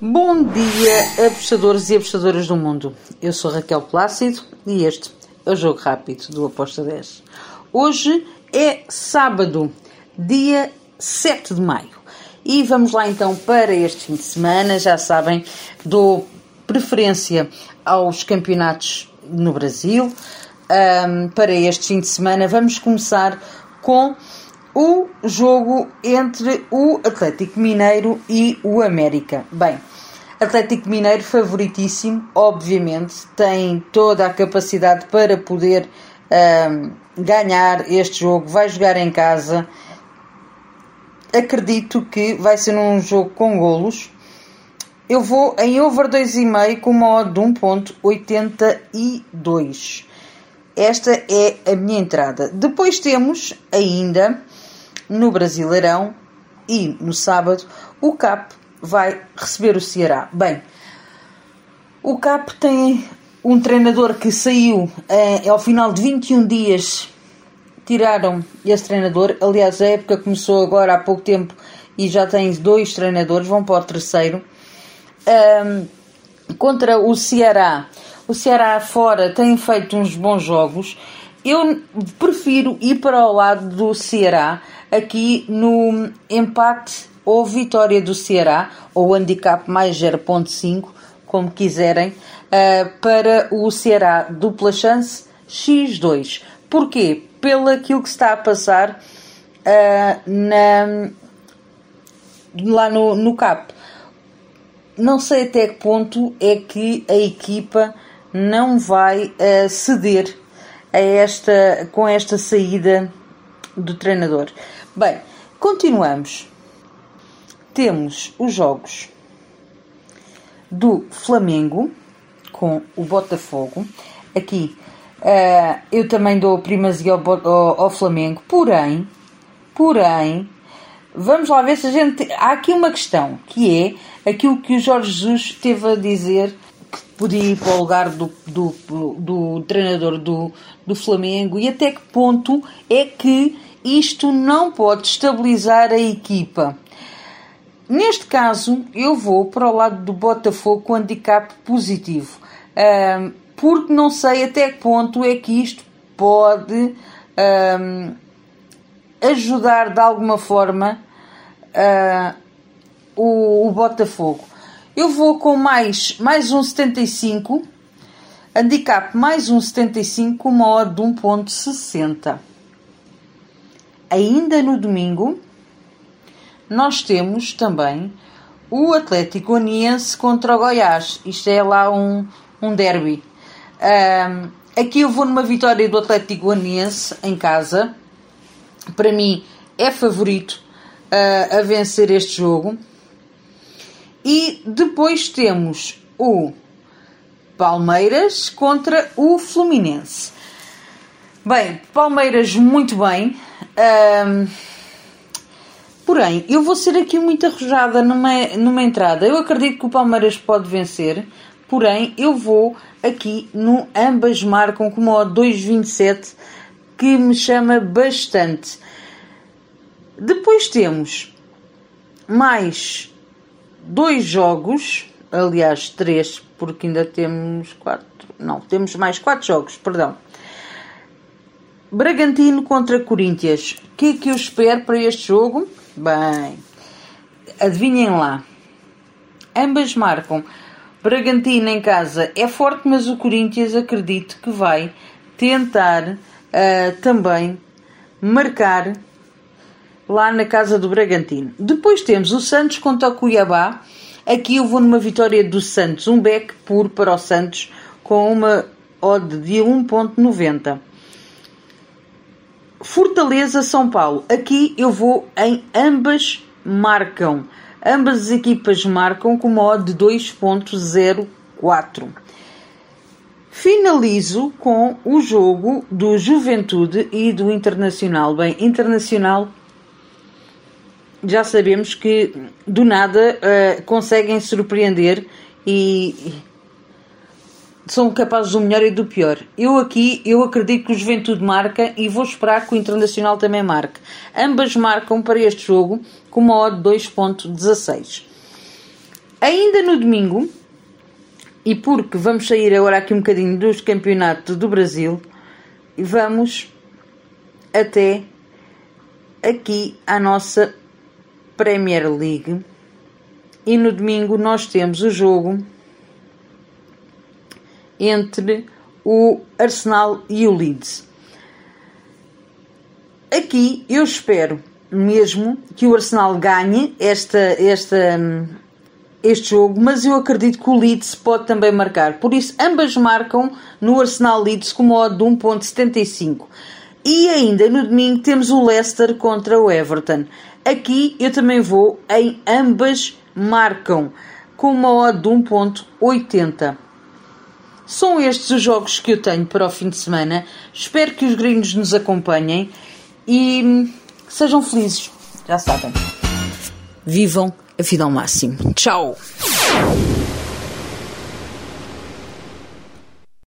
Bom dia, apostadores e apostadoras do mundo. Eu sou Raquel Plácido e este é o Jogo Rápido do Aposta 10. Hoje é sábado, dia 7 de maio. E vamos lá então para este fim de semana. Já sabem, dou preferência aos campeonatos no Brasil. Um, para este fim de semana, vamos começar com o jogo entre o Atlético Mineiro e o América. Bem, Atlético Mineiro favoritíssimo, obviamente, tem toda a capacidade para poder um, ganhar este jogo, vai jogar em casa. Acredito que vai ser um jogo com golos. Eu vou em over 2,5 com uma odd de 1.82. Esta é a minha entrada. Depois temos ainda no Brasileirão e no sábado o CAP vai receber o Ceará. Bem, o CAP tem um treinador que saiu eh, ao final de 21 dias. Tiraram esse treinador. Aliás, a época começou agora há pouco tempo e já tem dois treinadores, vão para o terceiro. Um, contra o Ceará. O Ceará fora tem feito uns bons jogos. Eu prefiro ir para o lado do Ceará aqui no empate ou vitória do Ceará, ou handicap mais 0.5, como quiserem, uh, para o Ceará dupla chance X2. Porquê? Pelo aquilo que está a passar uh, na, lá no, no CAP. Não sei até que ponto é que a equipa não vai uh, ceder a esta, com esta saída do treinador. Bem, continuamos. Temos os jogos do Flamengo com o Botafogo. Aqui uh, eu também dou primazia ao, ao, ao, Flamengo, porém, porém, vamos lá ver se a gente. Há aqui uma questão que é aquilo que o Jorge Jesus teve a dizer que podia ir para o lugar do, do, do, do treinador do, do Flamengo e até que ponto é que isto não pode estabilizar a equipa. Neste caso, eu vou para o lado do Botafogo com handicap positivo, porque não sei até que ponto é que isto pode ajudar de alguma forma o, Botafogo. Eu vou com mais, mais um 75, handicap mais um 75, uma odd de 1.60. Ainda no domingo, nós temos também o Atlético Goianiense contra o Goiás. Isto é lá um, um derby. Um, aqui eu vou numa vitória do Atlético Goianiense em casa. Para mim é favorito uh, a vencer este jogo. E depois temos o Palmeiras contra o Fluminense. Bem, Palmeiras muito bem. Um, porém, eu vou ser aqui muito arrojada numa, numa entrada. Eu acredito que o Palmeiras pode vencer, porém, eu vou aqui no ambas marcam com uma 2,27 que me chama bastante. Depois temos mais dois jogos, aliás, três, porque ainda temos quatro. Não, temos mais quatro jogos, perdão. Bragantino contra Corinthians. O que é que eu espero para este jogo? Bem, adivinhem lá. Ambas marcam. Bragantino em casa é forte, mas o Corinthians acredito que vai tentar uh, também marcar lá na casa do Bragantino. Depois temos o Santos contra o Cuiabá. Aqui eu vou numa vitória do Santos, um back puro para o Santos com uma odd de 1.90. Fortaleza São Paulo. Aqui eu vou em ambas marcam. Ambas as equipas marcam com uma odd de 2.04. Finalizo com o jogo do Juventude e do Internacional. Bem, Internacional já sabemos que do nada uh, conseguem surpreender e são capazes do melhor e do pior. Eu aqui, eu acredito que o Juventude marca e vou esperar que o Internacional também marque. Ambas marcam para este jogo com uma odd 2.16. Ainda no domingo, e porque vamos sair agora aqui um bocadinho dos campeonatos do Brasil, vamos até aqui à nossa Premier League. E no domingo nós temos o jogo entre o Arsenal e o Leeds. Aqui eu espero mesmo que o Arsenal ganhe esta, esta, este jogo, mas eu acredito que o Leeds pode também marcar. Por isso, ambas marcam no Arsenal Leeds com modo de 1.75. E ainda no domingo temos o Leicester contra o Everton. Aqui eu também vou em ambas marcam com uma odd de 1.80. São estes os jogos que eu tenho para o fim de semana. Espero que os gringos nos acompanhem e sejam felizes. Já sabem. Vivam a vida ao máximo. Tchau!